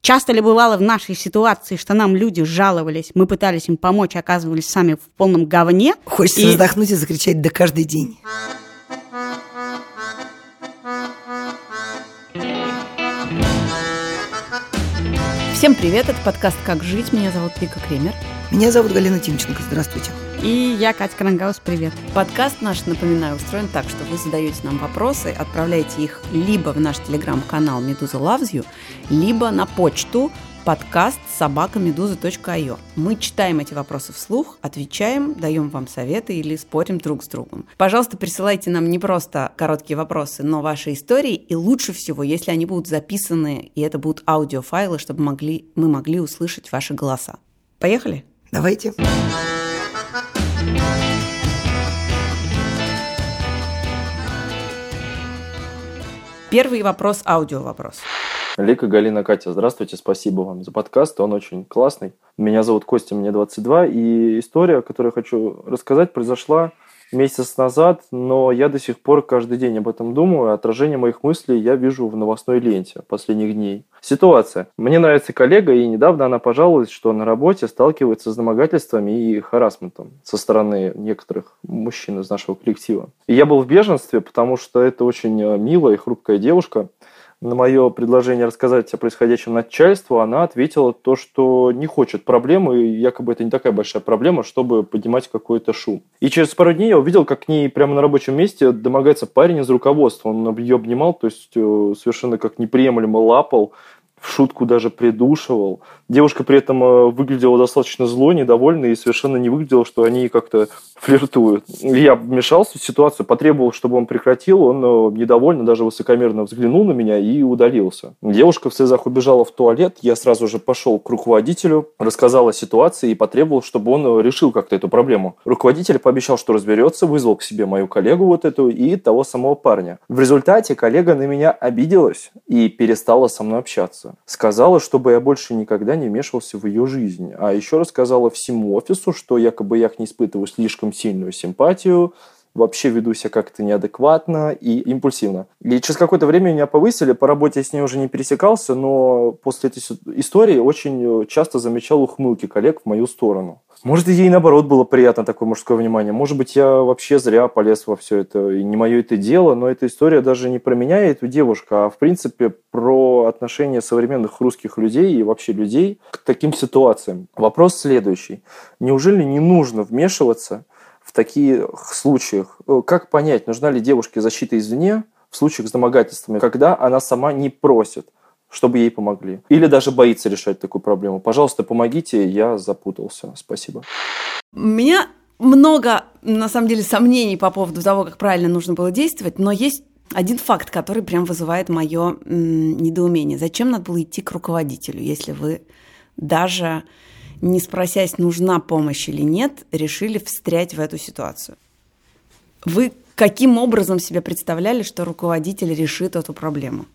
Часто ли бывало в нашей ситуации, что нам люди жаловались, мы пытались им помочь, оказывались сами в полном говне? Хочется и... вздохнуть и закричать «да каждый день». Всем привет, это подкаст «Как жить». Меня зовут Вика Кремер. Меня зовут Галина Тимченко. Здравствуйте. И я, Катя Крангаус, привет. Подкаст наш, напоминаю, устроен так, что вы задаете нам вопросы, отправляете их либо в наш телеграм-канал «Медуза Loves You», либо на почту подкаст собакамедуза.io. Мы читаем эти вопросы вслух, отвечаем, даем вам советы или спорим друг с другом. Пожалуйста, присылайте нам не просто короткие вопросы, но ваши истории, и лучше всего, если они будут записаны, и это будут аудиофайлы, чтобы могли, мы могли услышать ваши голоса. Поехали? Давайте. Первый вопрос – аудио-вопрос. Лика, Галина, Катя, здравствуйте, спасибо вам за подкаст, он очень классный. Меня зовут Костя, мне 22, и история, которую я хочу рассказать, произошла месяц назад, но я до сих пор каждый день об этом думаю. Отражение моих мыслей я вижу в новостной ленте последних дней. Ситуация. Мне нравится коллега, и недавно она пожаловалась, что на работе сталкивается с домогательствами и харасментом со стороны некоторых мужчин из нашего коллектива. И я был в беженстве, потому что это очень э, милая и хрупкая девушка, на мое предложение рассказать о происходящем начальству, она ответила то, что не хочет проблемы, и якобы это не такая большая проблема, чтобы поднимать какой-то шум. И через пару дней я увидел, как к ней прямо на рабочем месте домогается парень из руководства. Он ее обнимал, то есть э, совершенно как неприемлемо лапал, в шутку даже придушивал. Девушка при этом э, выглядела достаточно злой, недовольной и совершенно не выглядела, что они как-то флиртуют. Я вмешался в ситуацию, потребовал, чтобы он прекратил. Он э, недовольно, даже высокомерно взглянул на меня и удалился. Девушка в слезах убежала в туалет. Я сразу же пошел к руководителю, рассказал о ситуации и потребовал, чтобы он э, решил как-то эту проблему. Руководитель пообещал, что разберется, вызвал к себе мою коллегу вот эту и того самого парня. В результате коллега на меня обиделась и перестала со мной общаться. Сказала, чтобы я больше никогда не вмешивался в ее жизнь. А еще рассказала всему офису, что якобы я к ней испытываю слишком сильную симпатию, вообще веду себя как-то неадекватно и импульсивно. И через какое-то время меня повысили, по работе я с ней уже не пересекался, но после этой истории очень часто замечал ухмылки коллег в мою сторону. Может, ей наоборот было приятно такое мужское внимание. Может быть, я вообще зря полез во все это, и не мое это дело, но эта история даже не про меня и эту девушку, а в принципе про отношение современных русских людей и вообще людей к таким ситуациям. Вопрос следующий. Неужели не нужно вмешиваться в таких случаях? Как понять, нужна ли девушке защита извне в случаях с домогательствами, когда она сама не просит? чтобы ей помогли. Или даже боится решать такую проблему. Пожалуйста, помогите, я запутался. Спасибо. Меня много, на самом деле, сомнений по поводу того, как правильно нужно было действовать, но есть один факт, который прям вызывает мое недоумение. Зачем надо было идти к руководителю, если вы даже не спросясь, нужна помощь или нет, решили встрять в эту ситуацию? Вы каким образом себе представляли, что руководитель решит эту проблему?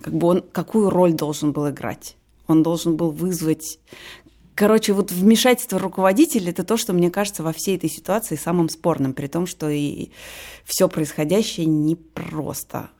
как бы он какую роль должен был играть. Он должен был вызвать... Короче, вот вмешательство руководителя – это то, что, мне кажется, во всей этой ситуации самым спорным, при том, что и все происходящее непросто.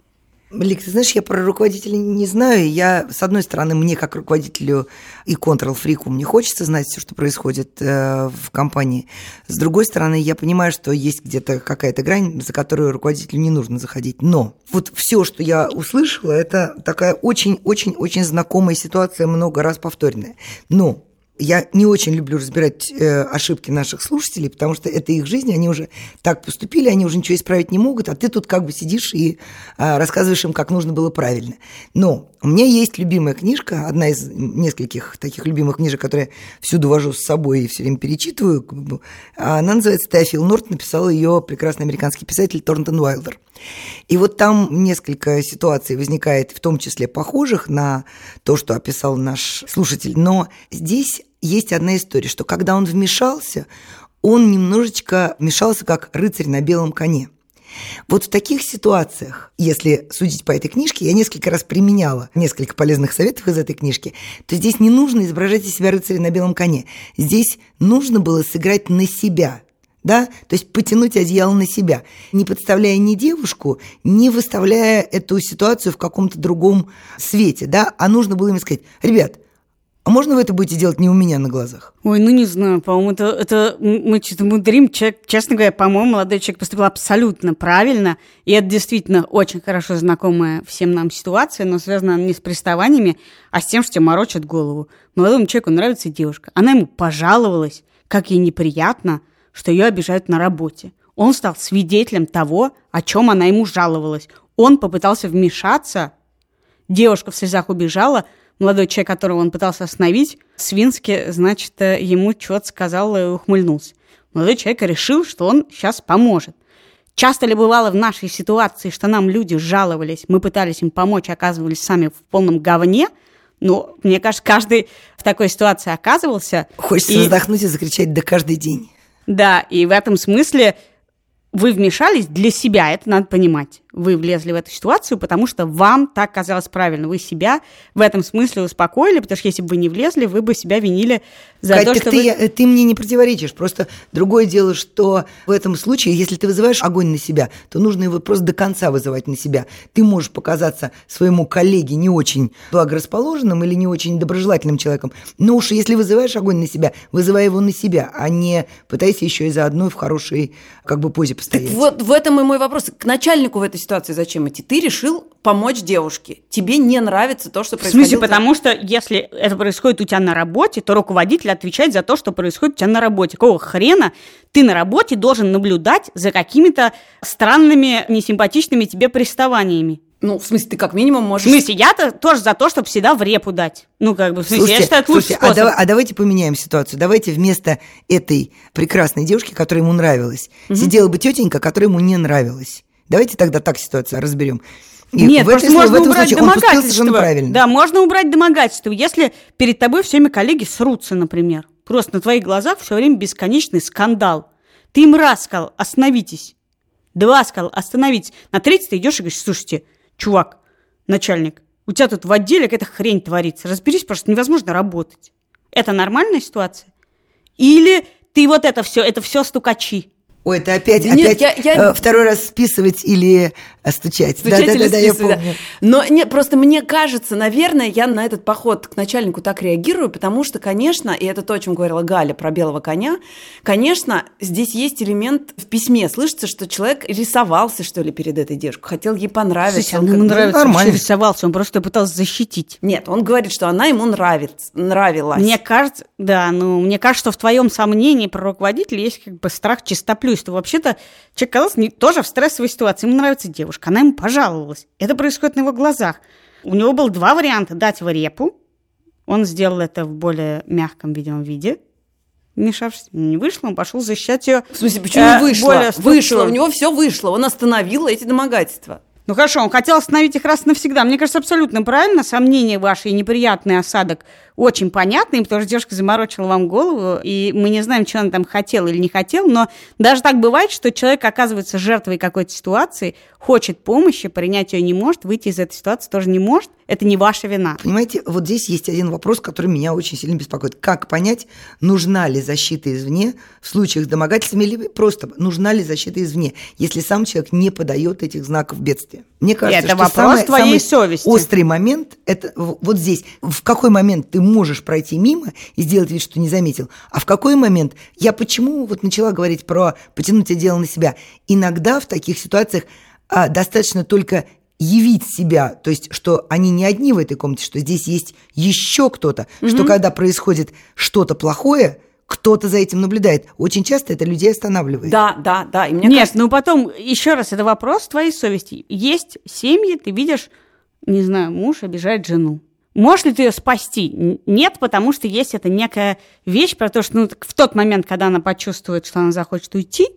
Лик, ты знаешь, я про руководителя не знаю. Я, с одной стороны, мне как руководителю и контрол-фрику, мне хочется знать все, что происходит э, в компании. С другой стороны, я понимаю, что есть где-то какая-то грань, за которую руководителю не нужно заходить. Но вот все, что я услышала, это такая очень-очень-очень знакомая ситуация, много раз повторенная. Но я не очень люблю разбирать э, ошибки наших слушателей, потому что это их жизнь, они уже так поступили, они уже ничего исправить не могут, а ты тут как бы сидишь и э, рассказываешь им, как нужно было правильно. Но у меня есть любимая книжка, одна из нескольких таких любимых книжек, которые всюду вожу с собой и все время перечитываю. Она называется «Теофил Норт», написал ее прекрасный американский писатель Торнтон Уайлдер. И вот там несколько ситуаций возникает, в том числе похожих на то, что описал наш слушатель. Но здесь есть одна история, что когда он вмешался, он немножечко вмешался как рыцарь на белом коне. Вот в таких ситуациях, если судить по этой книжке, я несколько раз применяла несколько полезных советов из этой книжки, то здесь не нужно изображать из себя рыцаря на белом коне. Здесь нужно было сыграть на себя – да, то есть потянуть одеяло на себя, не подставляя ни девушку, не выставляя эту ситуацию в каком-то другом свете, да, а нужно было им сказать, ребят, а можно вы это будете делать не у меня на глазах? Ой, ну не знаю, по-моему, это, это мы что-то мудрим. Человек, честно говоря, по-моему, молодой человек поступил абсолютно правильно. И это действительно очень хорошо знакомая всем нам ситуация, но связана не с приставаниями, а с тем, что тебе морочат голову. Молодому человеку нравится девушка. Она ему пожаловалась, как ей неприятно, что ее обижают на работе. Он стал свидетелем того, о чем она ему жаловалась. Он попытался вмешаться. Девушка в слезах убежала – молодой человек, которого он пытался остановить, свински, значит, э, ему что-то сказал и ухмыльнулся. Молодой человек решил, что он сейчас поможет. Часто ли бывало в нашей ситуации, что нам люди жаловались, мы пытались им помочь, оказывались сами в полном говне? Ну, мне кажется, каждый в такой ситуации оказывался. Хочется и... вздохнуть и закричать «да каждый день». Да, и в этом смысле вы вмешались для себя, это надо понимать. Вы влезли в эту ситуацию, потому что вам так казалось правильно. Вы себя в этом смысле успокоили, потому что если бы вы не влезли, вы бы себя винили за Кать, то, что ты, вы... я, ты мне не противоречишь. Просто другое дело, что в этом случае, если ты вызываешь огонь на себя, то нужно его просто до конца вызывать на себя. Ты можешь показаться своему коллеге не очень благорасположенным или не очень доброжелательным человеком, но уж если вызываешь огонь на себя, вызывай его на себя, а не пытайся еще и заодно в хорошей как бы позе постоять. Так вот в этом и мой вопрос. К начальнику в этой ситуации зачем идти? Ты решил помочь девушке. Тебе не нравится то, что происходит. В смысле, потому что если это происходит у тебя на работе, то руководитель отвечает за то, что происходит у тебя на работе. Какого хрена ты на работе должен наблюдать за какими-то странными, несимпатичными тебе приставаниями? Ну, в смысле, ты как минимум можешь... В смысле, я-то тоже за то, чтобы всегда в репу дать. Ну, как бы, в смысле, слушайте, я считаю, это лучший слушайте, а способ. А, давай, а давайте поменяем ситуацию. Давайте вместо этой прекрасной девушки, которая ему нравилась, угу. сидела бы тетенька, которая ему не нравилась. Давайте тогда так ситуацию разберем. И Нет, в этом, можно в этом убрать случае домогательство. Да, можно убрать домогательство, если перед тобой все время коллеги срутся, например. Просто на твоих глазах все время бесконечный скандал. Ты им раз сказал, остановитесь. Два сказал, остановитесь. На третий ты идешь и говоришь, слушайте, чувак, начальник, у тебя тут в отделе какая-то хрень творится. Разберись, просто невозможно работать. Это нормальная ситуация? Или ты вот это все, это все стукачи? Ой, это опять, да опять нет, я, я... Э, второй раз списывать или э, стучать. Стучать да, или да, да, я помню. Да. Но нет, просто мне кажется, наверное, я на этот поход к начальнику так реагирую, потому что, конечно, и это то, о чем говорила Галя про белого коня, конечно, здесь есть элемент в письме. Слышится, что человек рисовался, что ли, перед этой девушкой, хотел ей понравиться. Слушай, он ему нравится, нормально. рисовался, он просто пытался защитить. Нет, он говорит, что она ему нравится, нравилась. Мне кажется, да, ну, мне кажется, что в твоем сомнении про руководителя есть как бы страх чистоплюй, что вообще-то человек оказался тоже в стрессовой ситуации. Ему нравится девушка, она ему пожаловалась. Это происходит на его глазах. У него было два варианта. Дать в репу. Он сделал это в более мягком, видимом виде. Вмешавшись, не вышло, он пошел защищать ее. В смысле, почему э, вышло? Вышло, у него все вышло. Он остановил эти домогательства. Ну хорошо, он хотел остановить их раз навсегда. Мне кажется, абсолютно правильно. Сомнения ваши и неприятный осадок очень понятный, потому что девушка заморочила вам голову, и мы не знаем, что она там хотела или не хотела, но даже так бывает, что человек оказывается жертвой какой-то ситуации, хочет помощи, принять ее не может, выйти из этой ситуации тоже не может, это не ваша вина. Понимаете, вот здесь есть один вопрос, который меня очень сильно беспокоит. Как понять, нужна ли защита извне в случаях домогательства или просто нужна ли защита извне, если сам человек не подает этих знаков бедствия? Мне кажется, это что вопрос самый, твоей самый совести. острый момент – это вот здесь. В какой момент ты можешь пройти мимо и сделать вид, что не заметил, а в какой момент я почему вот начала говорить про потянуть дело на себя? Иногда в таких ситуациях а, достаточно только явить себя, то есть, что они не одни в этой комнате, что здесь есть еще кто-то, угу. что когда происходит что-то плохое, кто-то за этим наблюдает. Очень часто это людей останавливает. Да, да, да. И мне Нет, кажется... ну потом, еще раз, это вопрос твоей совести. Есть семьи, ты видишь, не знаю, муж обижает жену. Можешь ли ты ее спасти? Нет, потому что есть это некая вещь про то, что ну, в тот момент, когда она почувствует, что она захочет уйти,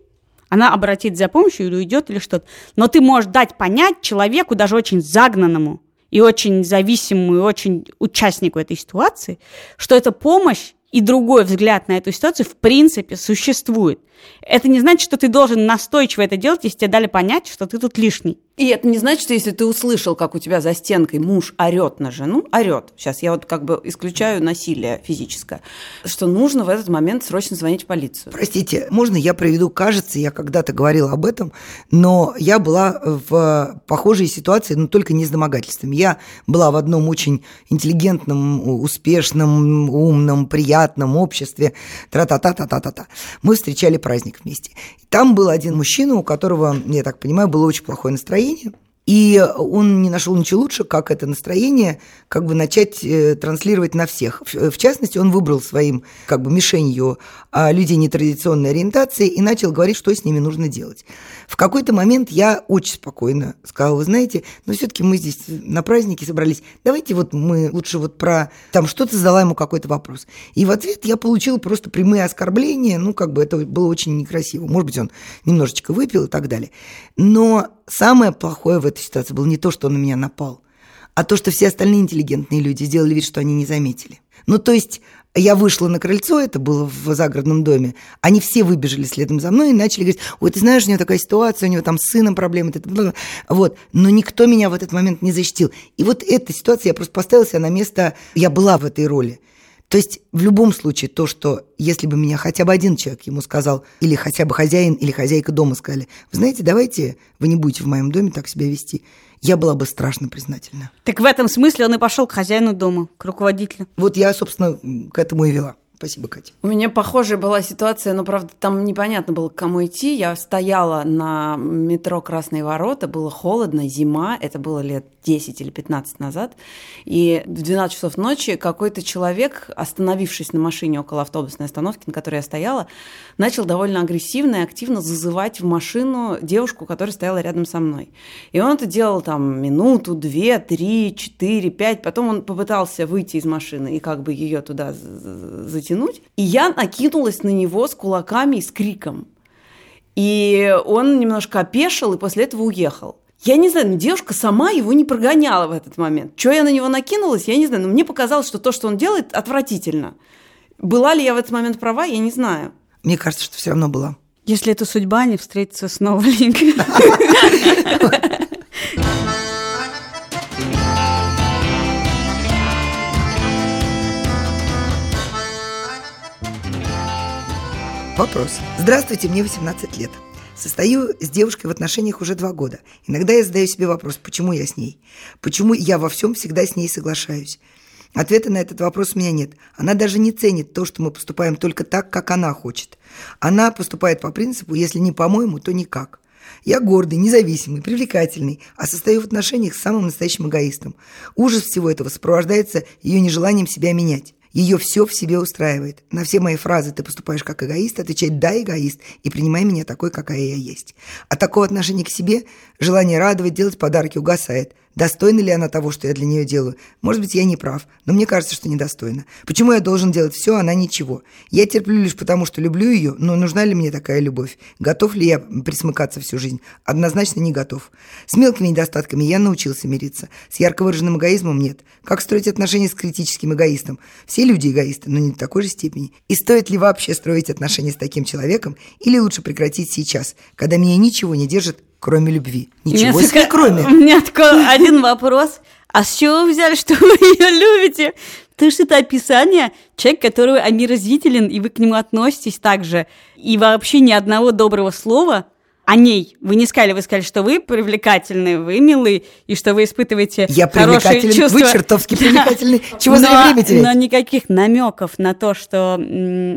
она обратит за помощью или уйдет или что-то. Но ты можешь дать понять человеку, даже очень загнанному и очень зависимому, и очень участнику этой ситуации, что эта помощь и другой взгляд на эту ситуацию в принципе существует. Это не значит, что ты должен настойчиво это делать, если тебе дали понять, что ты тут лишний. И это не значит, что если ты услышал, как у тебя за стенкой муж орет на жену, орет, сейчас я вот как бы исключаю насилие физическое, что нужно в этот момент срочно звонить в полицию. Простите, можно я приведу, кажется, я когда-то говорила об этом, но я была в похожей ситуации, но только не с домогательством. Я была в одном очень интеллигентном, успешном, умном, приятном обществе, тра-та-та-та-та-та-та. Мы встречали праздник вместе. Там был один мужчина, у которого, я так понимаю, было очень плохое настроение. И он не нашел ничего лучше, как это настроение как бы начать э, транслировать на всех. В, частности, он выбрал своим как бы мишенью а, людей нетрадиционной ориентации и начал говорить, что с ними нужно делать. В какой-то момент я очень спокойно сказала, вы знаете, но все-таки мы здесь на празднике собрались, давайте вот мы лучше вот про... Там что-то задала ему какой-то вопрос. И в ответ я получила просто прямые оскорбления, ну как бы это было очень некрасиво. Может быть, он немножечко выпил и так далее. Но самое плохое в этой ситуации было не то, что он на меня напал, а то, что все остальные интеллигентные люди сделали вид, что они не заметили. Ну, то есть я вышла на крыльцо, это было в загородном доме, они все выбежали следом за мной и начали говорить, ой, ты знаешь, у него такая ситуация, у него там с сыном проблемы, вот, но никто меня в этот момент не защитил. И вот эта ситуация, я просто поставила себя на место, я была в этой роли. То есть в любом случае то, что если бы меня хотя бы один человек ему сказал, или хотя бы хозяин или хозяйка дома сказали, вы знаете, давайте вы не будете в моем доме так себя вести, я была бы страшно признательна. Так в этом смысле он и пошел к хозяину дома, к руководителю. Вот я, собственно, к этому и вела. Спасибо, Катя. У меня похожая была ситуация, но, правда, там непонятно было, к кому идти. Я стояла на метро Красные ворота, было холодно, зима, это было лет 10 или 15 назад. И в 12 часов ночи какой-то человек, остановившись на машине около автобусной остановки, на которой я стояла, начал довольно агрессивно и активно зазывать в машину девушку, которая стояла рядом со мной. И он это делал там минуту, две, три, четыре, пять. Потом он попытался выйти из машины и как бы ее туда затянуть тянуть. И я накинулась на него с кулаками и с криком. И он немножко опешил и после этого уехал. Я не знаю, но девушка сама его не прогоняла в этот момент. Что я на него накинулась, я не знаю. Но мне показалось, что то, что он делает, отвратительно. Была ли я в этот момент права, я не знаю. Мне кажется, что все равно была. Если это судьба, не встретиться снова, Линка. Вопрос. Здравствуйте, мне 18 лет. Состою с девушкой в отношениях уже два года. Иногда я задаю себе вопрос, почему я с ней? Почему я во всем всегда с ней соглашаюсь? Ответа на этот вопрос у меня нет. Она даже не ценит то, что мы поступаем только так, как она хочет. Она поступает по принципу «если не по-моему, то никак». Я гордый, независимый, привлекательный, а состою в отношениях с самым настоящим эгоистом. Ужас всего этого сопровождается ее нежеланием себя менять. Ее все в себе устраивает. На все мои фразы «ты поступаешь как эгоист» отвечать «да, эгоист» и принимай меня такой, какая я есть. От такого отношения к себе желание радовать, делать подарки угасает. Достойна ли она того, что я для нее делаю? Может быть, я не прав, но мне кажется, что недостойна. Почему я должен делать все, а она ничего? Я терплю лишь потому, что люблю ее, но нужна ли мне такая любовь? Готов ли я присмыкаться всю жизнь? Однозначно не готов. С мелкими недостатками я научился мириться. С ярко выраженным эгоизмом нет. Как строить отношения с критическим эгоистом? Все люди эгоисты, но не в такой же степени. И стоит ли вообще строить отношения с таким человеком? Или лучше прекратить сейчас, когда меня ничего не держит, кроме любви. Ничего себе, такая, кроме. У меня такой один вопрос. А с чего вы взяли, что вы ее любите? Потому что это описание человека, который омерзителен, и вы к нему относитесь так же. И вообще ни одного доброго слова о ней. Вы не сказали, вы сказали, что вы привлекательны, вы милы, и что вы испытываете Я хорошие привлекательный, чувства. вы чертовски привлекательный. Чего но, зря время терять? Но никаких намеков на то, что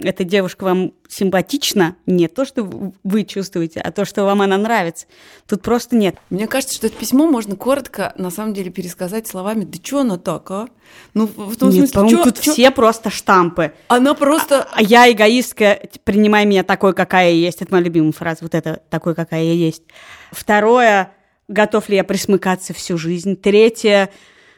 эта девушка вам симпатична, не то, что вы чувствуете, а то, что вам она нравится. Тут просто нет. Мне кажется, что это письмо можно коротко, на самом деле, пересказать словами «Да чё она так, а?» Ну, в том Нет, смысле, чё- тут чё- все просто штампы. Она просто... А я эгоистка, принимай меня такой, какая я есть. Это моя любимая фраза, вот это «такой, какая я есть». Второе, готов ли я присмыкаться всю жизнь. Третье,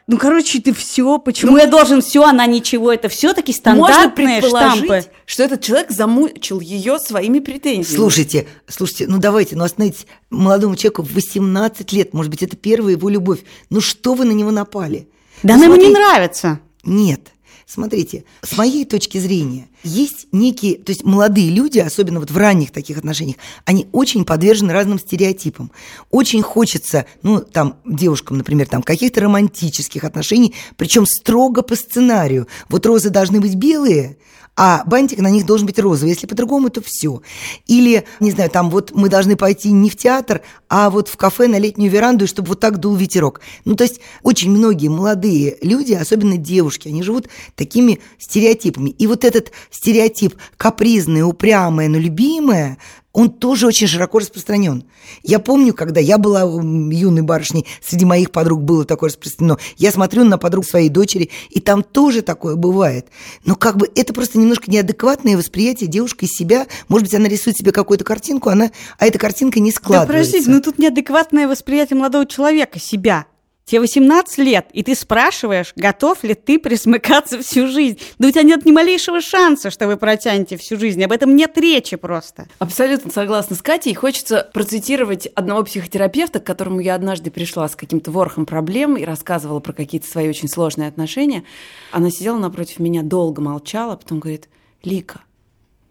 ну, короче, ты все. Почему я должен все, она ничего? Это все-таки Можно стандартные предположить, штампы. что этот человек замучил ее своими претензиями. Слушайте, слушайте, ну давайте, ну остановитесь. Молодому человеку в 18 лет, может быть, это первая его любовь. Ну что вы на него напали? Да Ну, она ему не нравится. Нет. Смотрите, с моей точки зрения, есть некие, то есть молодые люди, особенно вот в ранних таких отношениях, они очень подвержены разным стереотипам. Очень хочется, ну, там, девушкам, например, там, каких-то романтических отношений, причем строго по сценарию. Вот розы должны быть белые, а бантик на них должен быть розовый. Если по-другому, то все. Или, не знаю, там вот мы должны пойти не в театр, а вот в кафе на летнюю веранду, чтобы вот так дул ветерок. Ну, то есть очень многие молодые люди, особенно девушки, они живут такими стереотипами. И вот этот стереотип капризное, упрямое, но любимое, он тоже очень широко распространен. Я помню, когда я была юной барышней, среди моих подруг было такое распространено. Я смотрю на подруг своей дочери, и там тоже такое бывает. Но как бы это просто немножко неадекватное восприятие девушки из себя. Может быть, она рисует себе какую-то картинку, она, а эта картинка не складывается. Да, подождите, ну тут неадекватное восприятие молодого человека себя. Тебе 18 лет, и ты спрашиваешь, готов ли ты присмыкаться всю жизнь. Да у тебя нет ни малейшего шанса, что вы протянете всю жизнь. Об этом нет речи просто. Абсолютно согласна с Катей. Хочется процитировать одного психотерапевта, к которому я однажды пришла с каким-то ворохом проблем и рассказывала про какие-то свои очень сложные отношения. Она сидела напротив меня, долго молчала, потом говорит, Лика,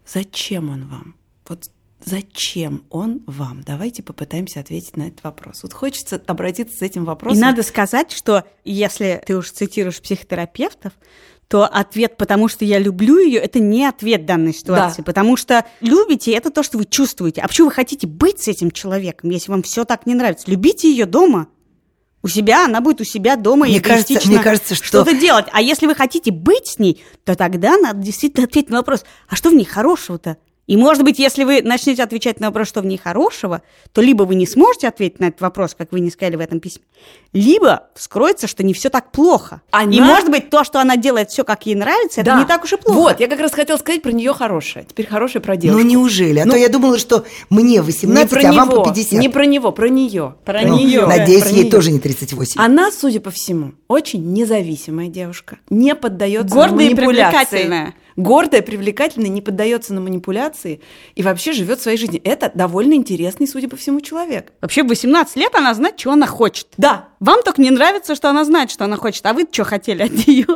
зачем он вам? Зачем он вам? Давайте попытаемся ответить на этот вопрос. Вот хочется обратиться с этим вопросом. И надо сказать, что если ты уж цитируешь психотерапевтов, то ответ «потому что я люблю ее» – это не ответ данной ситуации. Да. Потому что любите – это то, что вы чувствуете. А почему вы хотите быть с этим человеком, если вам все так не нравится? Любите ее дома. У себя, она будет у себя дома мне и кажется, мне кажется, что... что-то делать. А если вы хотите быть с ней, то тогда надо действительно ответить на вопрос, а что в ней хорошего-то? И, может быть, если вы начнете отвечать на вопрос, что в ней хорошего, то либо вы не сможете ответить на этот вопрос, как вы не сказали в этом письме, либо вскроется, что не все так плохо. Она... И, может быть, то, что она делает все, как ей нравится, да. это не так уж и плохо. Вот, я как раз хотела сказать про нее хорошее. Теперь хорошее про девушку. Ну, неужели? А ну, то я думала, что мне 18, а него, вам по 50. Не про него, про нее. Про ну, нее. Надеюсь, про ей нее. тоже не 38. Она, судя по всему, очень независимая девушка. Не поддается Гордая на манипуляции. и привлекательная гордая, привлекательная, не поддается на манипуляции и вообще живет своей жизнью. Это довольно интересный, судя по всему, человек. Вообще в 18 лет она знает, что она хочет. Да. Вам только не нравится, что она знает, что она хочет, а вы что хотели от нее?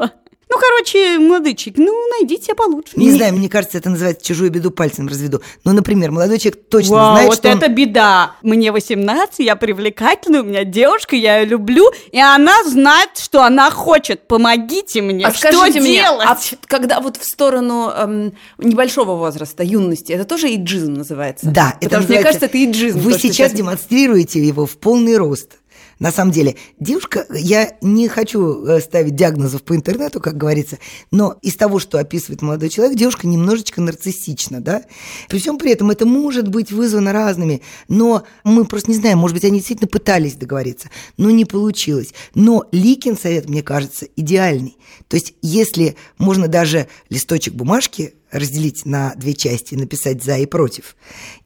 Ну, короче, молодой человек, ну, найдите себе получше. Не, не знаю, мне кажется, это называется чужую беду пальцем разведу. Ну, например, молодой человек точно Вау, знает, вот что это он... беда. Мне 18, я привлекательная, у меня девушка, я ее люблю, и она знает, что она хочет. Помогите мне, а что скажите мне, делать? А когда вот в сторону эм, небольшого возраста, юности, это тоже иджизм называется? Да, это Потому что, мне кажется, это иджизм. Вы то, сейчас, сейчас демонстрируете его в полный рост. На самом деле, девушка, я не хочу э, ставить диагнозов по интернету, как говорится, но из того, что описывает молодой человек, девушка немножечко нарциссична, да? При всем при этом это может быть вызвано разными, но мы просто не знаем, может быть, они действительно пытались договориться, но не получилось. Но Ликин совет, мне кажется, идеальный. То есть, если можно даже листочек бумажки разделить на две части, написать «за» и «против»,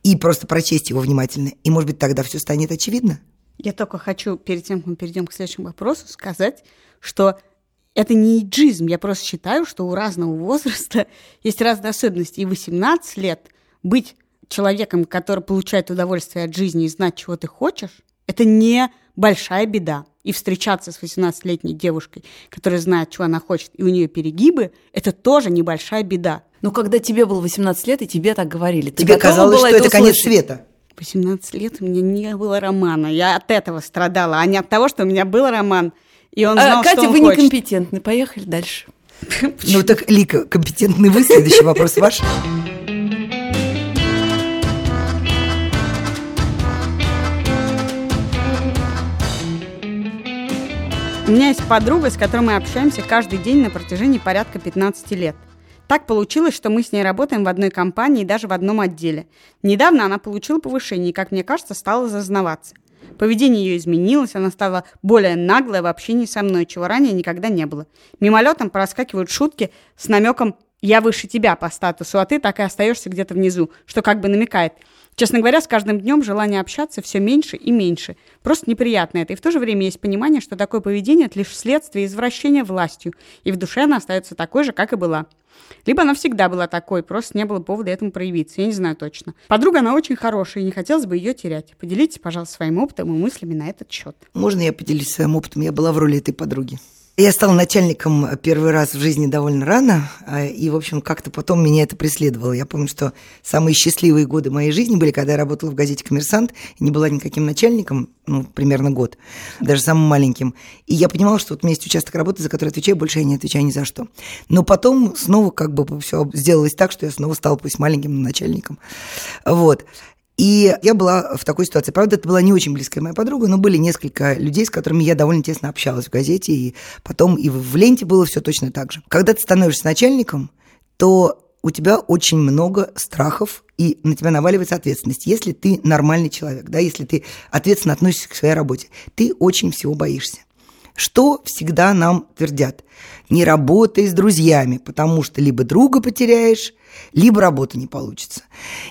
и просто прочесть его внимательно, и, может быть, тогда все станет очевидно. Я только хочу, перед тем, как мы перейдем к следующему вопросу, сказать, что это не иджизм. Я просто считаю, что у разного возраста есть разные особенности. И 18 лет быть человеком, который получает удовольствие от жизни и знать, чего ты хочешь, это не большая беда. И встречаться с 18-летней девушкой, которая знает, чего она хочет, и у нее перегибы, это тоже небольшая беда. Но когда тебе было 18 лет, и тебе так говорили, ты тебе казалось, что это, это конец света. 18 лет у меня не было романа. Я от этого страдала, а не от того, что у меня был роман. И он знал, а, Катя, что он вы хочет. некомпетентны. Поехали дальше. Ну так, Лика, компетентный вы. Следующий вопрос ваш. У меня есть подруга, с которой мы общаемся каждый день на протяжении порядка 15 лет. Так получилось, что мы с ней работаем в одной компании и даже в одном отделе. Недавно она получила повышение и, как мне кажется, стала зазнаваться. Поведение ее изменилось, она стала более наглой в общении со мной, чего ранее никогда не было. Мимолетом проскакивают шутки с намеком «я выше тебя по статусу, а ты так и остаешься где-то внизу», что как бы намекает – Честно говоря, с каждым днем желание общаться все меньше и меньше. Просто неприятно это. И в то же время есть понимание, что такое поведение – это лишь следствие извращения властью. И в душе она остается такой же, как и была. Либо она всегда была такой, просто не было повода этому проявиться. Я не знаю точно. Подруга, она очень хорошая, и не хотелось бы ее терять. Поделитесь, пожалуйста, своим опытом и мыслями на этот счет. Можно я поделюсь своим опытом? Я была в роли этой подруги. Я стала начальником первый раз в жизни довольно рано, а, и, в общем, как-то потом меня это преследовало. Я помню, что самые счастливые годы моей жизни были, когда я работала в газете «Коммерсант», и не была никаким начальником, ну, примерно год, даже самым маленьким. И я понимала, что вот у меня есть участок работы, за который отвечаю, больше я не отвечаю ни за что. Но потом снова как бы все сделалось так, что я снова стала пусть маленьким начальником. Вот. И я была в такой ситуации. Правда, это была не очень близкая моя подруга, но были несколько людей, с которыми я довольно тесно общалась в газете, и потом и в ленте было все точно так же. Когда ты становишься начальником, то у тебя очень много страхов, и на тебя наваливается ответственность. Если ты нормальный человек, да, если ты ответственно относишься к своей работе, ты очень всего боишься. Что всегда нам твердят? Не работай с друзьями, потому что либо друга потеряешь, либо работа не получится.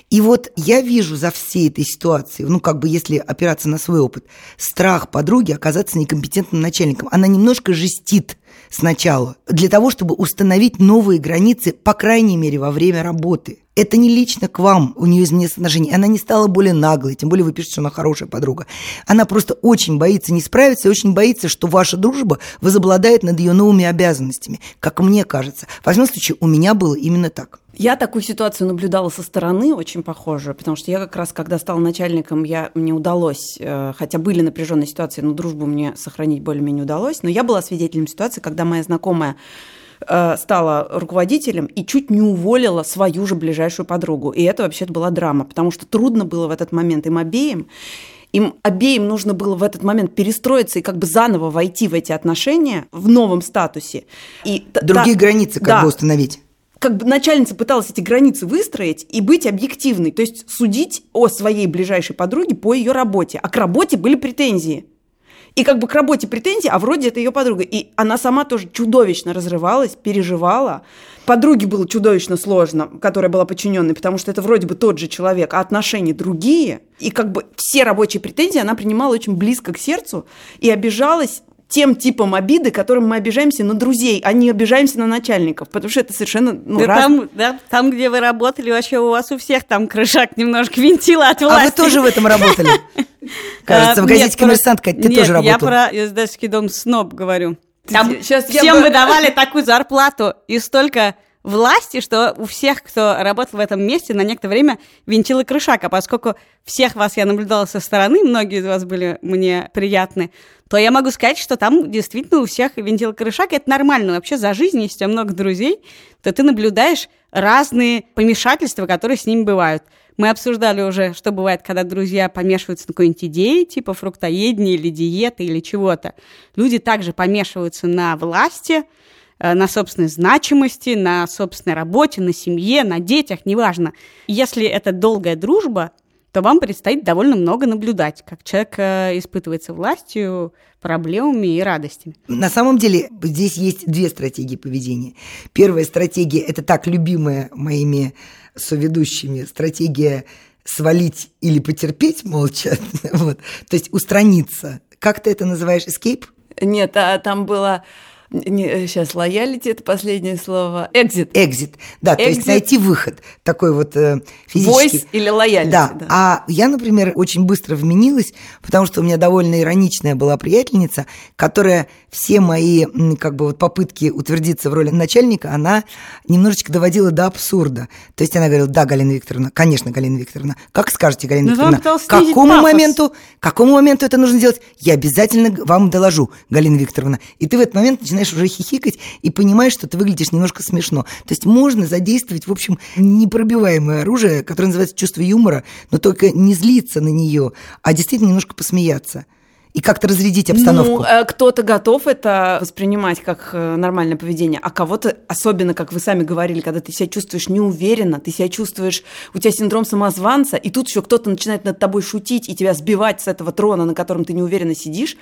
И вот я вижу за всей этой ситуацией, ну, как бы если опираться на свой опыт, страх подруги оказаться некомпетентным начальником. Она немножко жестит сначала для того, чтобы установить новые границы, по крайней мере, во время работы. Это не лично к вам, у нее изменилось отношение. Она не стала более наглой, тем более вы пишете, что она хорошая подруга. Она просто очень боится не справиться очень боится, что ваша дружба возобладает над ее новыми обязанностями, как мне кажется. В всяком случае, у меня было именно так. Я такую ситуацию наблюдала со стороны, очень похожую, потому что я как раз, когда стала начальником, я, мне удалось, э, хотя были напряженные ситуации, но дружбу мне сохранить более-менее удалось, но я была свидетелем ситуации, когда моя знакомая э, стала руководителем и чуть не уволила свою же ближайшую подругу. И это вообще была драма, потому что трудно было в этот момент им обеим. Им обеим нужно было в этот момент перестроиться и как бы заново войти в эти отношения в новом статусе. И Другие та, границы как да, бы установить как бы начальница пыталась эти границы выстроить и быть объективной, то есть судить о своей ближайшей подруге по ее работе. А к работе были претензии. И как бы к работе претензии, а вроде это ее подруга. И она сама тоже чудовищно разрывалась, переживала. Подруге было чудовищно сложно, которая была подчиненной, потому что это вроде бы тот же человек, а отношения другие. И как бы все рабочие претензии она принимала очень близко к сердцу и обижалась тем типом обиды, которым мы обижаемся на друзей, а не обижаемся на начальников, потому что это совершенно ну, да раз... там, да, там, где вы работали, вообще у вас у всех там крышак немножко винтила от власти. А вы тоже в этом работали? Кажется, в газете «Коммерсант» ты тоже работал. я про издательский дом «Сноб» говорю. Там всем выдавали такую зарплату и столько власти, что у всех, кто работал в этом месте, на некоторое время винтил и крышак. А поскольку всех вас я наблюдала со стороны, многие из вас были мне приятны, то я могу сказать, что там действительно у всех винтил и крышак. Это нормально. Вообще за жизнь, если у тебя много друзей, то ты наблюдаешь разные помешательства, которые с ними бывают. Мы обсуждали уже, что бывает, когда друзья помешиваются на какой-нибудь идее, типа фруктоедения или диеты или чего-то. Люди также помешиваются на власти, на собственной значимости, на собственной работе, на семье, на детях, неважно. Если это долгая дружба, то вам предстоит довольно много наблюдать, как человек э, испытывается властью, проблемами и радостями. На самом деле здесь есть две стратегии поведения. Первая стратегия – это так любимая моими соведущими стратегия свалить или потерпеть молча, вот. то есть устраниться. Как ты это называешь, escape? Нет, а там было не, сейчас лоялити это последнее слово. Экзит. Экзит. Да, Exit. то есть найти выход. Такой вот э, физический. Voice или лоялити. Да. да. А я, например, очень быстро вменилась, потому что у меня довольно ироничная была приятельница, которая все мои как бы вот попытки утвердиться в роли начальника, она немножечко доводила до абсурда. То есть она говорила, да, Галина Викторовна, конечно, Галина Викторовна, как скажете, Галина Но ну, Викторовна, к какому пафос. моменту, какому моменту это нужно делать, я обязательно вам доложу, Галина Викторовна. И ты в этот момент начинаешь уже хихикать и понимаешь, что ты выглядишь немножко смешно. То есть можно задействовать, в общем, непробиваемое оружие, которое называется чувство юмора, но только не злиться на нее, а действительно немножко посмеяться и как-то разрядить обстановку? Ну, э, кто-то готов это воспринимать как э, нормальное поведение, а кого-то, особенно, как вы сами говорили, когда ты себя чувствуешь неуверенно, ты себя чувствуешь, у тебя синдром самозванца, и тут еще кто-то начинает над тобой шутить и тебя сбивать с этого трона, на котором ты неуверенно сидишь,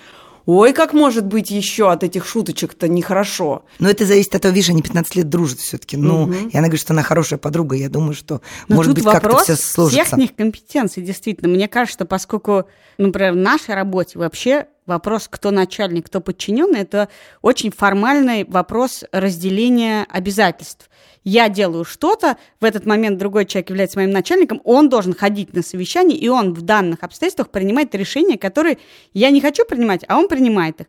Ой, как может быть еще от этих шуточек-то нехорошо. Но это зависит от того, видишь, они 15 лет дружат все-таки. Ну, угу. и она говорит, что она хорошая подруга. Я думаю, что, Но может быть, как-то все сложится. всех них компетенций, действительно. Мне кажется, что поскольку, например, в нашей работе вообще вопрос, кто начальник, кто подчиненный, это очень формальный вопрос разделения обязательств я делаю что-то, в этот момент другой человек является моим начальником, он должен ходить на совещание, и он в данных обстоятельствах принимает решения, которые я не хочу принимать, а он принимает их.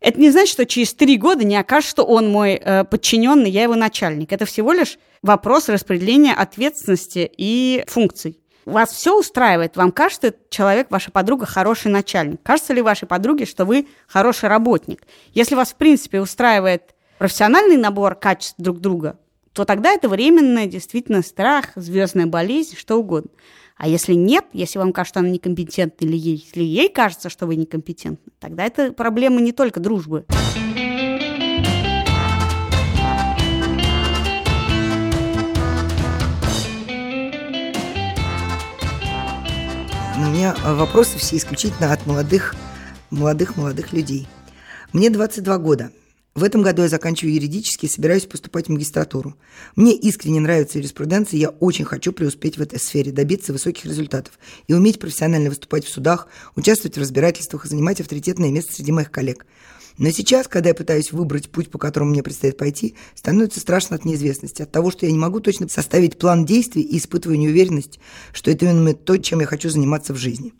это не значит, что через три года не окажется, что он мой э, подчиненный, я его начальник. Это всего лишь вопрос распределения ответственности и функций. Вас все устраивает? Вам кажется, человек, ваша подруга, хороший начальник? Кажется ли вашей подруге, что вы хороший работник? Если вас, в принципе, устраивает профессиональный набор качеств друг друга, то тогда это временное действительно страх, звездная болезнь, что угодно. А если нет, если вам кажется, что она некомпетентна, или ей, если ей кажется, что вы некомпетентны, тогда это проблема не только дружбы. У меня вопросы все исключительно от молодых, молодых, молодых людей. Мне 22 года. В этом году я заканчиваю юридический и собираюсь поступать в магистратуру. Мне искренне нравится юриспруденция, я очень хочу преуспеть в этой сфере, добиться высоких результатов и уметь профессионально выступать в судах, участвовать в разбирательствах и занимать авторитетное место среди моих коллег. Но сейчас, когда я пытаюсь выбрать путь, по которому мне предстоит пойти, становится страшно от неизвестности, от того, что я не могу точно составить план действий и испытываю неуверенность, что это именно то, чем я хочу заниматься в жизни.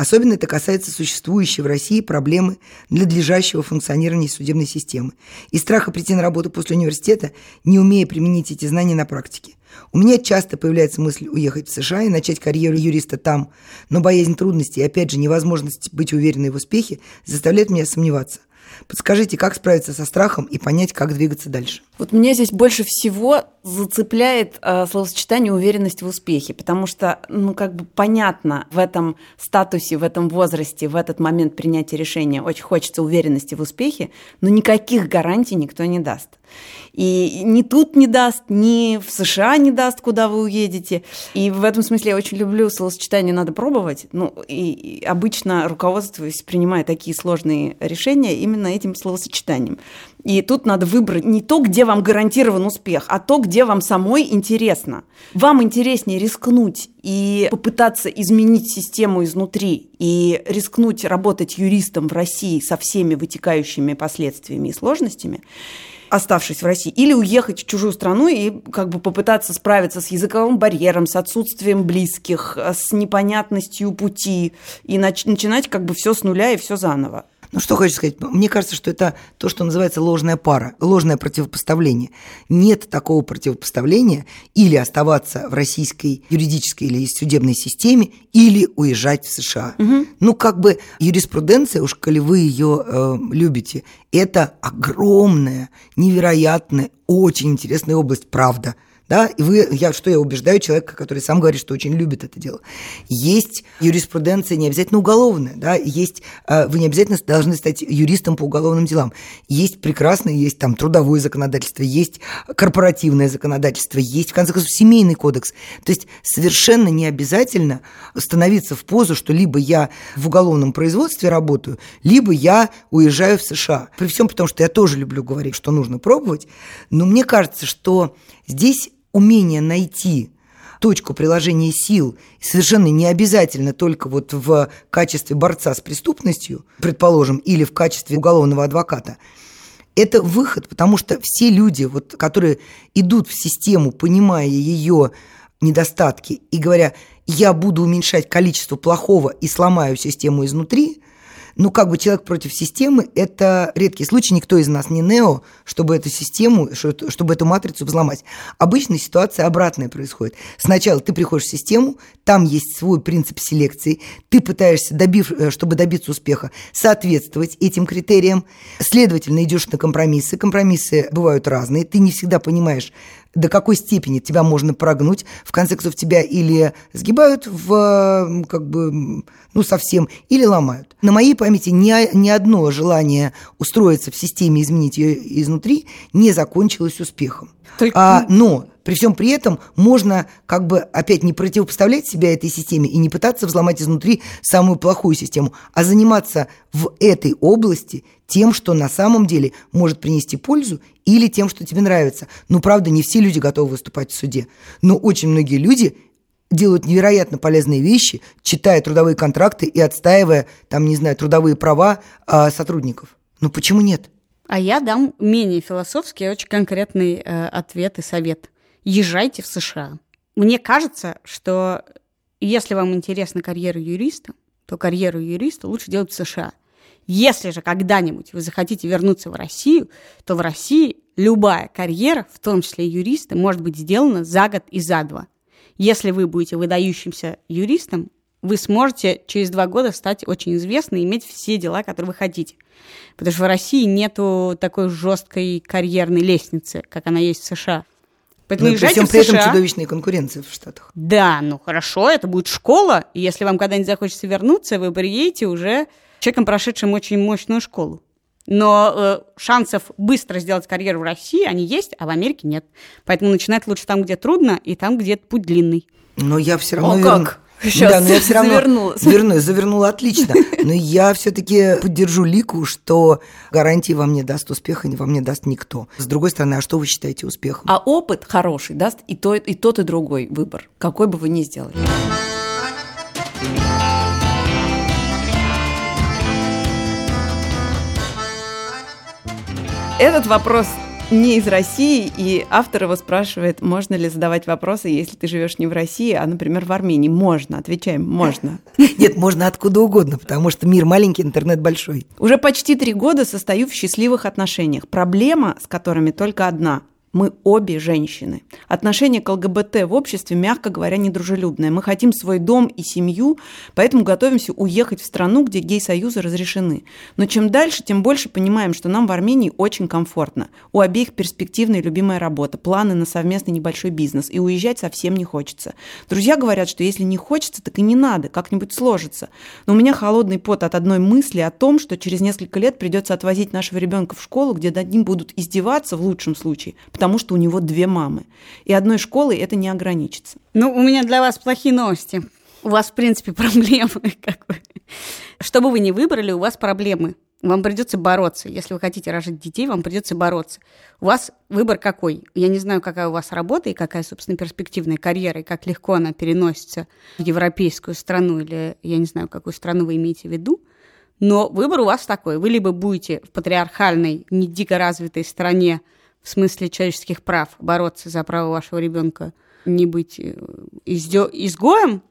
Особенно это касается существующей в России проблемы надлежащего функционирования судебной системы и страха прийти на работу после университета, не умея применить эти знания на практике. У меня часто появляется мысль уехать в США и начать карьеру юриста там, но боязнь трудностей и, опять же, невозможность быть уверенной в успехе заставляет меня сомневаться. Подскажите, как справиться со страхом и понять, как двигаться дальше? Вот меня здесь больше всего зацепляет э, словосочетание уверенность в успехе, потому что, ну, как бы понятно, в этом статусе, в этом возрасте, в этот момент принятия решения очень хочется уверенности в успехе, но никаких гарантий никто не даст. И ни тут не даст, ни в США не даст, куда вы уедете. И в этом смысле я очень люблю словосочетание «надо пробовать». Ну, и, обычно руководствуюсь, принимая такие сложные решения именно этим словосочетанием. И тут надо выбрать не то, где вам гарантирован успех, а то, где вам самой интересно. Вам интереснее рискнуть и попытаться изменить систему изнутри, и рискнуть работать юристом в России со всеми вытекающими последствиями и сложностями, оставшись в России, или уехать в чужую страну и как бы попытаться справиться с языковым барьером, с отсутствием близких, с непонятностью пути и нач- начинать как бы все с нуля и все заново. Ну, что хочу сказать? Мне кажется, что это то, что называется ложная пара, ложное противопоставление. Нет такого противопоставления или оставаться в российской юридической или судебной системе, или уезжать в США. Угу. Ну, как бы юриспруденция, уж коли вы ее э, любите, это огромная, невероятная, очень интересная область, правда – да, и вы, я, что я убеждаю человека, который сам говорит, что очень любит это дело. Есть юриспруденция не обязательно уголовная, да, есть, э, вы не обязательно должны стать юристом по уголовным делам. Есть прекрасное, есть там трудовое законодательство, есть корпоративное законодательство, есть, в конце концов, семейный кодекс. То есть совершенно не обязательно становиться в позу, что либо я в уголовном производстве работаю, либо я уезжаю в США. При всем потому, что я тоже люблю говорить, что нужно пробовать, но мне кажется, что здесь умение найти точку приложения сил, совершенно не обязательно только вот в качестве борца с преступностью, предположим, или в качестве уголовного адвоката, это выход, потому что все люди, вот, которые идут в систему, понимая ее недостатки и говоря, я буду уменьшать количество плохого и сломаю систему изнутри, ну, как бы человек против системы – это редкий случай. Никто из нас не Нео, чтобы эту систему, чтобы эту матрицу взломать. Обычно ситуация обратная происходит. Сначала ты приходишь в систему, там есть свой принцип селекции, ты пытаешься, добив, э, чтобы добиться успеха, соответствовать этим критериям. Следовательно, идешь на компромиссы. Компромиссы бывают разные. Ты не всегда понимаешь, до какой степени тебя можно прогнуть. В конце концов, тебя или сгибают в, как бы, ну, совсем, или ломают. На моей памяти ни, ни одно желание устроиться в системе, изменить ее изнутри, не закончилось успехом. Только... А, но при всем при этом можно как бы опять не противопоставлять себя этой системе и не пытаться взломать изнутри самую плохую систему, а заниматься в этой области тем, что на самом деле может принести пользу или тем, что тебе нравится. Ну, правда, не все люди готовы выступать в суде, но очень многие люди делают невероятно полезные вещи, читая трудовые контракты и отстаивая, там, не знаю, трудовые права э, сотрудников. Ну, почему нет? А я дам менее философский, очень конкретный э, ответ и совет. Езжайте в США. Мне кажется, что если вам интересна карьера юриста, то карьеру юриста лучше делать в США. Если же когда-нибудь вы захотите вернуться в Россию, то в России любая карьера, в том числе юриста, может быть сделана за год и за два. Если вы будете выдающимся юристом, вы сможете через два года стать очень известным и иметь все дела, которые вы хотите. Потому что в России нету такой жесткой карьерной лестницы, как она есть в США. Поэтому Но при всем при этом чудовищная конкуренция в Штатах. Да, ну хорошо, это будет школа, и если вам когда-нибудь захочется вернуться, вы приедете уже человеком, прошедшим очень мощную школу. Но э, шансов быстро сделать карьеру в России, они есть, а в Америке нет. Поэтому начинать лучше там, где трудно, и там, где путь длинный. Но я все равно... О, верну... как? Сейчас да, но я все равно завернулась. Верну, завернула отлично. Но я все-таки поддержу Лику, что гарантии вам не даст успеха, не вам не даст никто. С другой стороны, а что вы считаете успехом? А опыт хороший даст и, то, и тот, и другой выбор, какой бы вы ни сделали. Этот вопрос не из России, и автор его спрашивает, можно ли задавать вопросы, если ты живешь не в России, а, например, в Армении. Можно, отвечаем, можно. Нет, можно откуда угодно, потому что мир маленький, интернет большой. Уже почти три года состою в счастливых отношениях. Проблема, с которыми только одна мы обе женщины. Отношение к ЛГБТ в обществе, мягко говоря, недружелюбное. Мы хотим свой дом и семью, поэтому готовимся уехать в страну, где гей-союзы разрешены. Но чем дальше, тем больше понимаем, что нам в Армении очень комфортно. У обеих перспективная и любимая работа, планы на совместный небольшой бизнес, и уезжать совсем не хочется. Друзья говорят, что если не хочется, так и не надо, как-нибудь сложится. Но у меня холодный пот от одной мысли о том, что через несколько лет придется отвозить нашего ребенка в школу, где над ним будут издеваться в лучшем случае, потому что у него две мамы. И одной школой это не ограничится. Ну, у меня для вас плохие новости. У вас, в принципе, проблемы. Как вы. Что бы вы ни выбрали, у вас проблемы. Вам придется бороться. Если вы хотите рожать детей, вам придется бороться. У вас выбор какой? Я не знаю, какая у вас работа и какая, собственно, перспективная карьера, и как легко она переносится в европейскую страну, или я не знаю, какую страну вы имеете в виду. Но выбор у вас такой. Вы либо будете в патриархальной, не дико развитой стране, в смысле человеческих прав, бороться за право вашего ребенка не быть э, изгоем,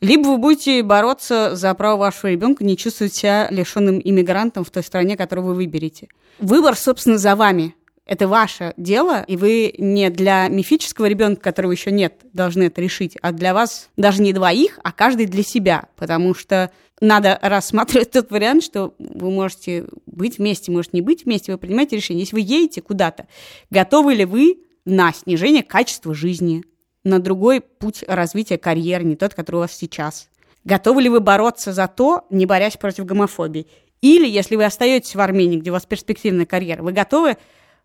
либо вы будете бороться за право вашего ребенка не чувствовать себя лишенным иммигрантом в той стране, которую вы выберете. Выбор, собственно, за вами. Это ваше дело, и вы не для мифического ребенка, которого еще нет, должны это решить, а для вас даже не двоих, а каждый для себя, потому что надо рассматривать тот вариант, что вы можете быть вместе, может не быть вместе, вы принимаете решение. Если вы едете куда-то, готовы ли вы на снижение качества жизни, на другой путь развития карьеры, не тот, который у вас сейчас? Готовы ли вы бороться за то, не борясь против гомофобии? Или, если вы остаетесь в Армении, где у вас перспективная карьера, вы готовы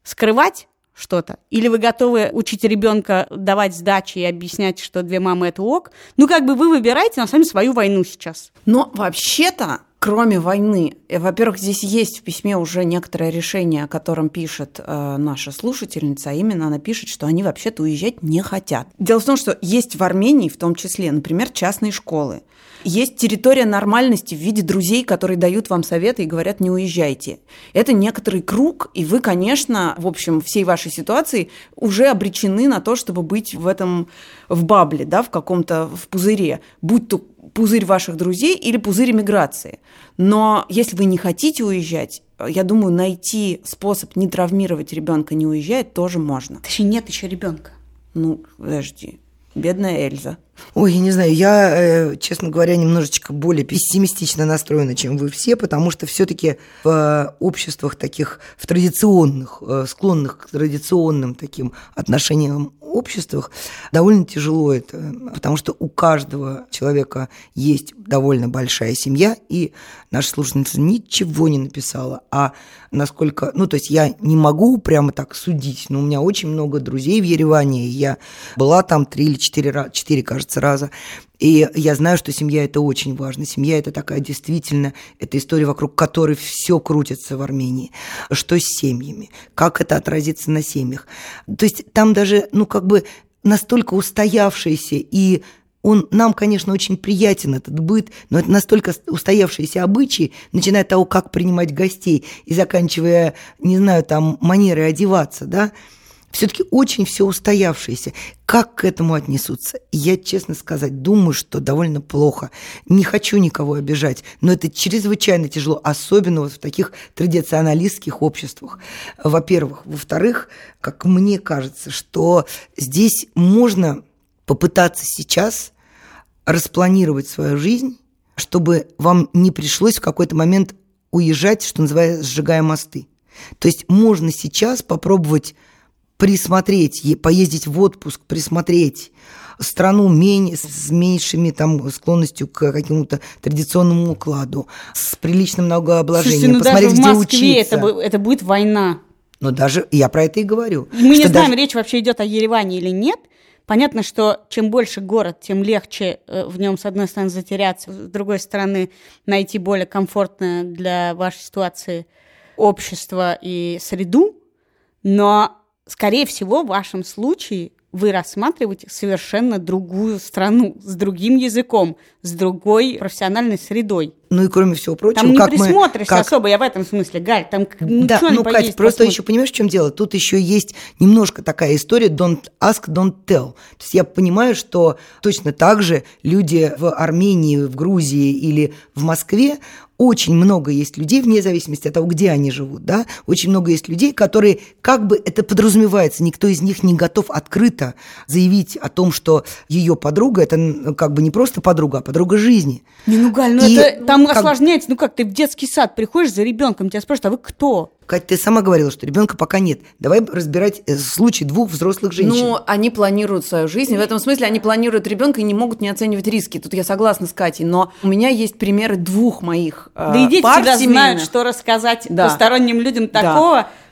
скрывать что-то? Или вы готовы учить ребенка давать сдачи и объяснять, что две мамы это ок? Ну, как бы вы выбираете, на самом деле, свою войну сейчас. Но вообще-то кроме войны, э, во-первых, здесь есть в письме уже некоторое решение, о котором пишет э, наша слушательница, а именно она пишет, что они вообще-то уезжать не хотят. Дело в том, что есть в Армении в том числе, например, частные школы. Есть территория нормальности в виде друзей, которые дают вам советы и говорят, не уезжайте. Это некоторый круг, и вы, конечно, в общем, всей вашей ситуации уже обречены на то, чтобы быть в этом, в бабле, да, в каком-то, в пузыре, будь то пузырь ваших друзей или пузырь миграции. Но если вы не хотите уезжать, я думаю, найти способ не травмировать ребенка, не уезжать, тоже можно. Точнее, нет еще ребенка. Ну, подожди. Бедная Эльза. Ой, я не знаю, я, э, честно говоря, немножечко более пессимистично настроена, чем вы все, потому что все-таки в обществах таких, в традиционных, э, склонных к традиционным таким отношениям обществах довольно тяжело это, потому что у каждого человека есть довольно большая семья, и наша слушательница ничего не написала, а насколько, ну, то есть я не могу прямо так судить, но у меня очень много друзей в Ереване, и я была там три или четыре, четыре, кажется, раза, и я знаю, что семья это очень важно. Семья это такая действительно, это история, вокруг которой все крутится в Армении. Что с семьями? Как это отразится на семьях? То есть там даже, ну, как бы настолько устоявшиеся и он нам, конечно, очень приятен, этот быт, но это настолько устоявшиеся обычаи, начиная от того, как принимать гостей, и заканчивая, не знаю, там, манерой одеваться, да, все-таки очень все устоявшееся. Как к этому отнесутся? Я, честно сказать, думаю, что довольно плохо. Не хочу никого обижать, но это чрезвычайно тяжело, особенно вот в таких традиционалистских обществах. Во-первых. Во-вторых, как мне кажется, что здесь можно попытаться сейчас распланировать свою жизнь, чтобы вам не пришлось в какой-то момент уезжать, что называется, сжигая мосты. То есть можно сейчас попробовать присмотреть, поездить в отпуск, присмотреть страну менее, с меньшими там склонностью к какому-то традиционному укладу, с приличным многообложением, Слушайте, ну посмотреть, даже в где Москве учиться. это, это будет война. Но даже я про это и говорю. Мы не знаем, даже- речь вообще идет о Ереване или нет. Понятно, что чем больше город, тем легче э, в нем, с одной стороны, затеряться, с другой стороны, найти более комфортное для вашей ситуации общество и среду. Но, скорее всего, в вашем случае вы рассматриваете совершенно другую страну, с другим языком, с другой профессиональной средой. Ну и кроме всего прочего, Там не как мы- присмотришься как- особо, я в этом смысле, Галь, там ну, да, ну, Кать, просто посмотришь? еще понимаешь, в чем дело? Тут еще есть немножко такая история don't ask, don't tell. То есть я понимаю, что точно так же люди в Армении, в Грузии или в Москве очень много есть людей, вне зависимости от того, где они живут, да, очень много есть людей, которые, как бы это подразумевается, никто из них не готов открыто заявить о том, что ее подруга, это как бы не просто подруга, а подруга жизни. Не, ну, Галь, ну И, это там как- осложняется. Ну как, ты в детский сад приходишь за ребенком, тебя спрашивают, а вы кто? Кать, ты сама говорила, что ребенка пока нет. Давай разбирать э, случай двух взрослых женщин. Ну, они планируют свою жизнь. В этом смысле они планируют ребенка и не могут не оценивать риски. Тут я согласна с Катей. Но у меня есть примеры двух моих э, Да и дети пар всегда семейных. знают, что рассказать Да. посторонним людям Да.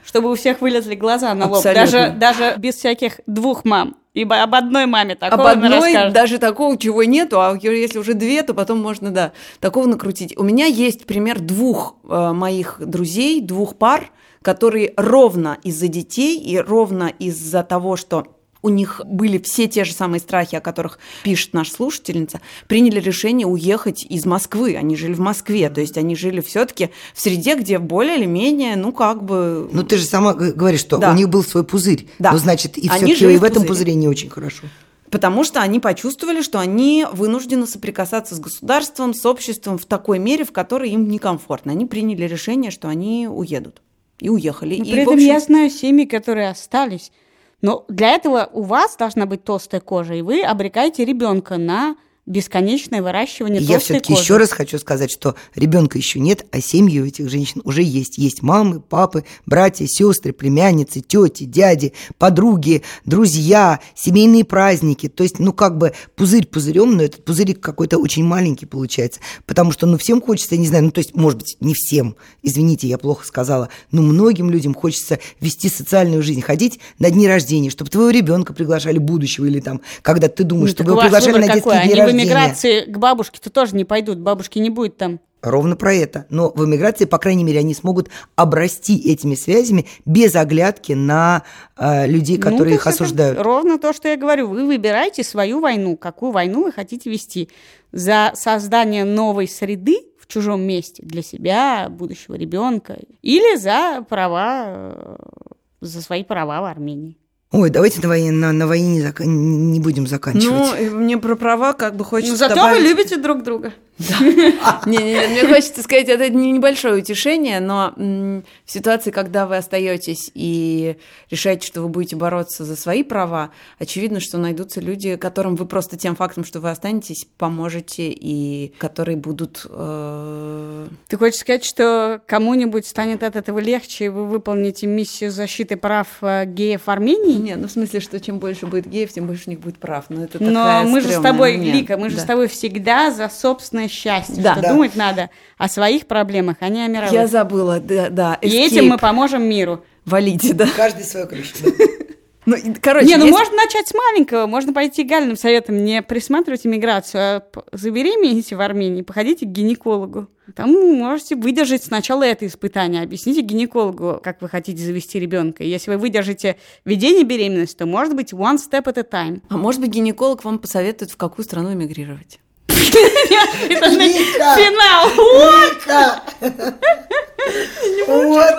Чтобы у всех вылезли глаза на лоб. Абсолютно. Даже, даже без всяких двух мам. Ибо об одной маме Об такого не одной расскажешь. даже такого, чего нету, а если уже две, то потом можно, да, такого накрутить. У меня есть пример двух э, моих друзей, двух пар, которые ровно из-за детей и ровно из-за того, что у них были все те же самые страхи, о которых пишет наша слушательница, приняли решение уехать из Москвы. Они жили в Москве, то есть они жили все-таки в среде, где более или менее, ну как бы... Ну, ты же сама говоришь, что Да. у них был свой пузырь. Да. Ну, значит, и все-таки в в этом пузыре. пузыре не очень хорошо. Потому что они почувствовали, что они вынуждены соприкасаться с государством, с обществом в такой мере, в которой им некомфортно. Они приняли решение, что они уедут. И уехали. Но И, при этом общем, я знаю семьи, которые остались. Но для этого у вас должна быть толстая кожа, и вы обрекаете ребенка на бесконечное выращивание я все-таки кожи. еще раз хочу сказать, что ребенка еще нет, а семьи у этих женщин уже есть. Есть мамы, папы, братья, сестры, племянницы, тети, дяди, подруги, друзья, семейные праздники. То есть, ну, как бы пузырь пузырем, но этот пузырик какой-то очень маленький получается. Потому что, ну, всем хочется, я не знаю, ну, то есть, может быть, не всем, извините, я плохо сказала, но многим людям хочется вести социальную жизнь, ходить на дни рождения, чтобы твоего ребенка приглашали будущего или там, когда ты думаешь, Ну, чтобы его приглашали на детские дни рождения. Эмиграции к бабушке-то тоже не пойдут, бабушки не будет там. Ровно про это. Но в эмиграции, по крайней мере, они смогут обрасти этими связями без оглядки на э, людей, Ну, которые то их осуждают. Ровно то, что я говорю. Вы выбираете свою войну, какую войну вы хотите вести. За создание новой среды в чужом месте для себя, будущего ребенка, или за права, э, за свои права в Армении. Ой, давайте на войне, на, на войне не, зак- не будем заканчивать. Ну, мне про права как бы хочется Ну, зато добавить- вы любите друг друга. Не-не-не, мне хочется сказать, это не небольшое утешение, но в ситуации, когда вы остаетесь и решаете, что вы будете бороться за свои права, очевидно, что найдутся люди, которым вы просто тем фактом, что вы останетесь, поможете, и которые будут... э, Ты хочешь сказать, что кому-нибудь станет от этого легче, и вы выполните миссию защиты прав э, геев Армении? Не, ну в смысле, что чем больше будет геев, тем больше у них будет прав. Но это Но мы же с тобой, мне. Лика, мы же Да. с тобой всегда за собственное счастье, Да. что Да. думать надо о своих проблемах, а не о мировых. Я забыла, да, да. И escape. этим мы поможем миру. Валите, да. Каждый свою крышу. Ну, короче, не, ну есть- можно начать с маленького, можно пойти гальным советом, не присматривать иммиграцию, а забеременеете в Армении, походите к гинекологу. Там можете выдержать сначала это испытание, объясните гинекологу, как вы хотите завести ребенка. Если вы выдержите ведение беременности, то может быть one step at a time. А может быть, гинеколог вам посоветует, в какую страну эмигрировать? Финал. Вика! Вот.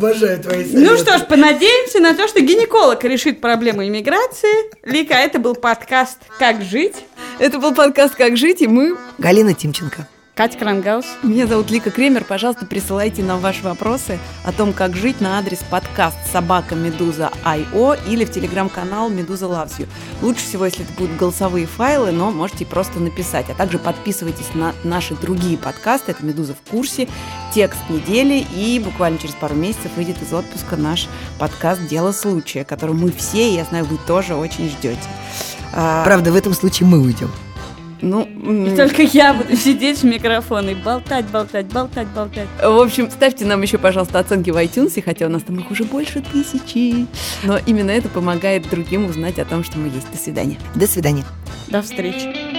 Обожаю твои советы. Ну что ж, понадеемся на то, что гинеколог решит проблему иммиграции. Лика, это был подкаст «Как жить». Это был подкаст «Как жить» и мы... Галина Тимченко. Катя Крангаус. Меня зовут Лика Кремер. Пожалуйста, присылайте нам ваши вопросы о том, как жить на адрес подкаст собака медуза IO или в телеграм-канал Медуза Loves You. Лучше всего, если это будут голосовые файлы, но можете просто написать. А также подписывайтесь на наши другие подкасты. Это Медуза в курсе, текст недели и буквально через пару месяцев выйдет из отпуска наш подкаст «Дело случая», который мы все, и я знаю, вы тоже очень ждете. А, Правда, в этом случае мы уйдем. Ну, и только я буду сидеть с микрофоном и болтать, болтать, болтать, болтать. В общем, ставьте нам еще, пожалуйста, оценки в iTunes, хотя у нас там их уже больше тысячи. Но именно это помогает другим узнать о том, что мы есть. До свидания. До свидания. До встречи.